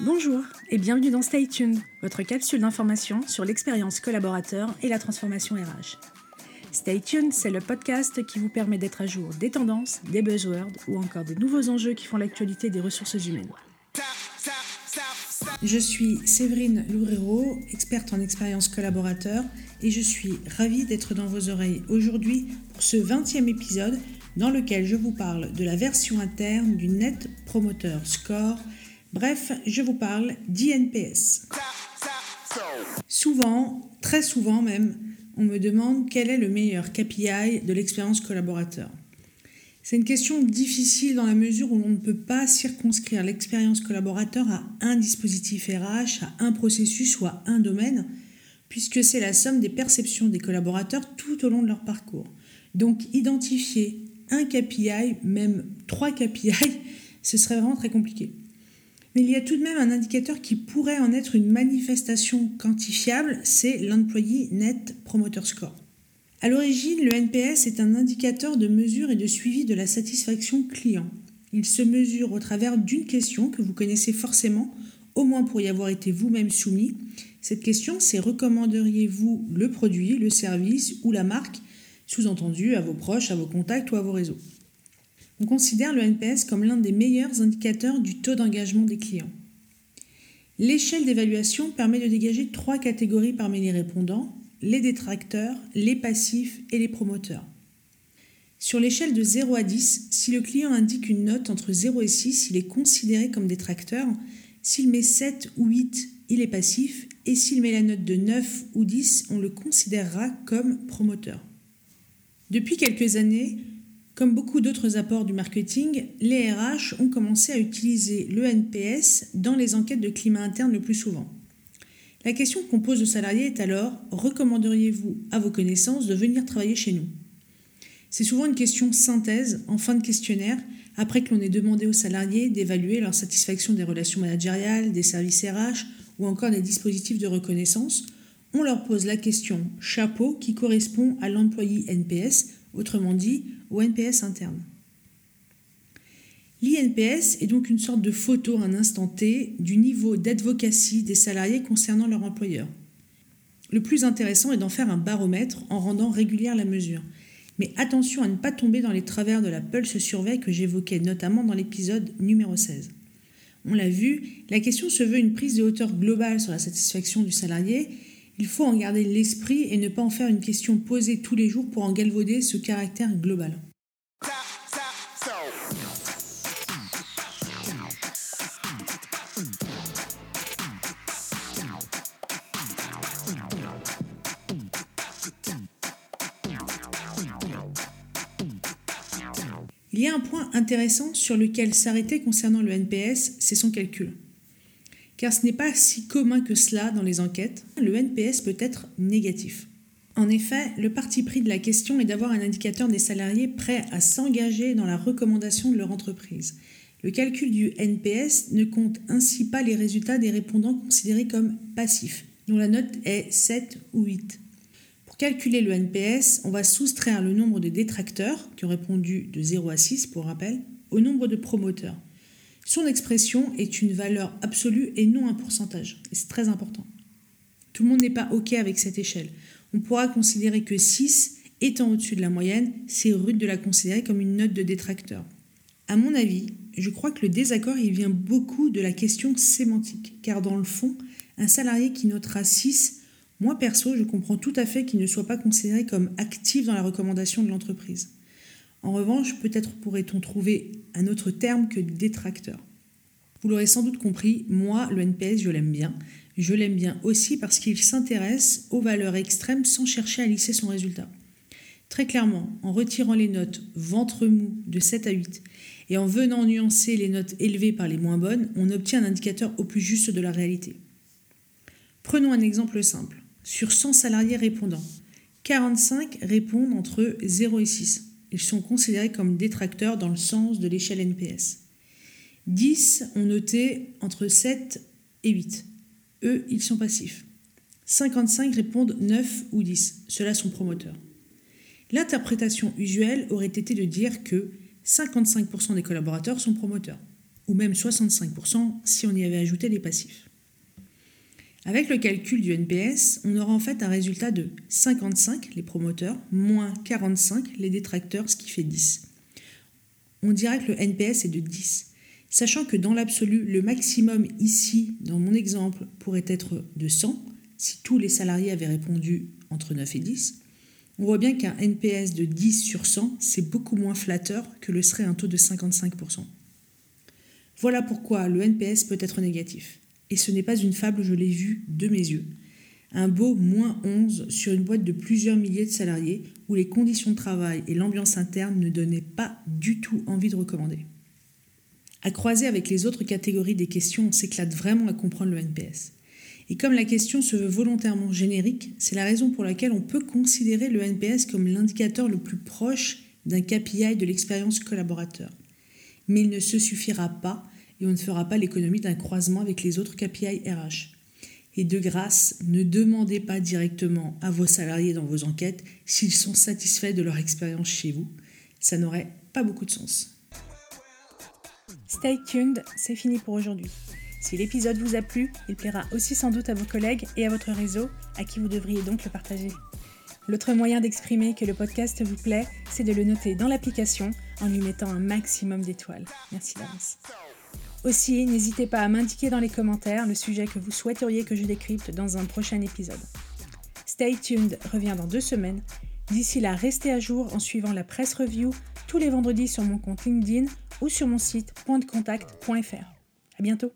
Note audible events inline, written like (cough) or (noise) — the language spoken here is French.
Bonjour et bienvenue dans Stay Tuned, votre capsule d'information sur l'expérience collaborateur et la transformation RH. Stay Tuned, c'est le podcast qui vous permet d'être à jour des tendances, des buzzwords ou encore des nouveaux enjeux qui font l'actualité des ressources humaines. Je suis Séverine Loureiro, experte en expérience collaborateur, et je suis ravie d'être dans vos oreilles aujourd'hui pour ce 20e épisode dans lequel je vous parle de la version interne du Net Promoter Score. Bref, je vous parle d'INPS. Souvent, très souvent même, on me demande quel est le meilleur KPI de l'expérience collaborateur. C'est une question difficile dans la mesure où l'on ne peut pas circonscrire l'expérience collaborateur à un dispositif RH, à un processus ou à un domaine, puisque c'est la somme des perceptions des collaborateurs tout au long de leur parcours. Donc identifier un KPI, même trois KPI, (laughs) ce serait vraiment très compliqué. Mais il y a tout de même un indicateur qui pourrait en être une manifestation quantifiable, c'est l'Employee Net Promoter Score. À l'origine, le NPS est un indicateur de mesure et de suivi de la satisfaction client. Il se mesure au travers d'une question que vous connaissez forcément, au moins pour y avoir été vous-même soumis. Cette question, c'est recommanderiez-vous le produit, le service ou la marque, sous-entendu à vos proches, à vos contacts ou à vos réseaux? On considère le NPS comme l'un des meilleurs indicateurs du taux d'engagement des clients. L'échelle d'évaluation permet de dégager trois catégories parmi les répondants, les détracteurs, les passifs et les promoteurs. Sur l'échelle de 0 à 10, si le client indique une note entre 0 et 6, il est considéré comme détracteur. S'il met 7 ou 8, il est passif. Et s'il met la note de 9 ou 10, on le considérera comme promoteur. Depuis quelques années, comme beaucoup d'autres apports du marketing, les RH ont commencé à utiliser le NPS dans les enquêtes de climat interne le plus souvent. La question qu'on pose aux salariés est alors recommanderiez-vous à vos connaissances de venir travailler chez nous? C'est souvent une question synthèse en fin de questionnaire après que l'on ait demandé aux salariés d'évaluer leur satisfaction des relations managériales, des services RH ou encore des dispositifs de reconnaissance. On leur pose la question chapeau qui correspond à l'employé NPS, autrement dit au NPS interne. L'INPS est donc une sorte de photo à un instant T du niveau d'advocacy des salariés concernant leur employeur. Le plus intéressant est d'en faire un baromètre en rendant régulière la mesure. Mais attention à ne pas tomber dans les travers de la pulse surveille que j'évoquais notamment dans l'épisode numéro 16. On l'a vu, la question se veut une prise de hauteur globale sur la satisfaction du salarié. Il faut en garder l'esprit et ne pas en faire une question posée tous les jours pour en galvauder ce caractère global. Il y a un point intéressant sur lequel s'arrêter concernant le NPS, c'est son calcul. Car ce n'est pas si commun que cela dans les enquêtes, le NPS peut être négatif. En effet, le parti pris de la question est d'avoir un indicateur des salariés prêts à s'engager dans la recommandation de leur entreprise. Le calcul du NPS ne compte ainsi pas les résultats des répondants considérés comme passifs, dont la note est 7 ou 8 calculer le NPS, on va soustraire le nombre de détracteurs, qui ont répondu de 0 à 6 pour rappel, au nombre de promoteurs. Son expression est une valeur absolue et non un pourcentage. C'est très important. Tout le monde n'est pas OK avec cette échelle. On pourra considérer que 6, étant au-dessus de la moyenne, c'est rude de la considérer comme une note de détracteur. À mon avis, je crois que le désaccord il vient beaucoup de la question sémantique, car dans le fond, un salarié qui notera 6 moi, perso, je comprends tout à fait qu'il ne soit pas considéré comme actif dans la recommandation de l'entreprise. En revanche, peut-être pourrait-on trouver un autre terme que détracteur. Vous l'aurez sans doute compris, moi, le NPS, je l'aime bien. Je l'aime bien aussi parce qu'il s'intéresse aux valeurs extrêmes sans chercher à lisser son résultat. Très clairement, en retirant les notes ventre mou de 7 à 8 et en venant nuancer les notes élevées par les moins bonnes, on obtient un indicateur au plus juste de la réalité. Prenons un exemple simple. Sur 100 salariés répondants, 45 répondent entre 0 et 6. Ils sont considérés comme détracteurs dans le sens de l'échelle NPS. 10 ont noté entre 7 et 8. Eux, ils sont passifs. 55 répondent 9 ou 10. Ceux-là sont promoteurs. L'interprétation usuelle aurait été de dire que 55% des collaborateurs sont promoteurs. ou même 65% si on y avait ajouté les passifs. Avec le calcul du NPS, on aura en fait un résultat de 55 les promoteurs, moins 45 les détracteurs, ce qui fait 10. On dirait que le NPS est de 10, sachant que dans l'absolu, le maximum ici, dans mon exemple, pourrait être de 100 si tous les salariés avaient répondu entre 9 et 10. On voit bien qu'un NPS de 10 sur 100, c'est beaucoup moins flatteur que le serait un taux de 55%. Voilà pourquoi le NPS peut être négatif. Et ce n'est pas une fable, je l'ai vu de mes yeux. Un beau moins 11 sur une boîte de plusieurs milliers de salariés où les conditions de travail et l'ambiance interne ne donnaient pas du tout envie de recommander. À croiser avec les autres catégories des questions, on s'éclate vraiment à comprendre le NPS. Et comme la question se veut volontairement générique, c'est la raison pour laquelle on peut considérer le NPS comme l'indicateur le plus proche d'un KPI de l'expérience collaborateur mais il ne se suffira pas et on ne fera pas l'économie d'un croisement avec les autres KPI RH. Et de grâce, ne demandez pas directement à vos salariés dans vos enquêtes s'ils sont satisfaits de leur expérience chez vous. Ça n'aurait pas beaucoup de sens. Stay tuned, c'est fini pour aujourd'hui. Si l'épisode vous a plu, il plaira aussi sans doute à vos collègues et à votre réseau, à qui vous devriez donc le partager. L'autre moyen d'exprimer que le podcast vous plaît, c'est de le noter dans l'application en lui mettant un maximum d'étoiles. Merci d'avance. Aussi, n'hésitez pas à m'indiquer dans les commentaires le sujet que vous souhaiteriez que je décrypte dans un prochain épisode. Stay tuned revient dans deux semaines. D'ici là, restez à jour en suivant la presse review tous les vendredis sur mon compte LinkedIn ou sur mon site pointdecontact.fr. À bientôt.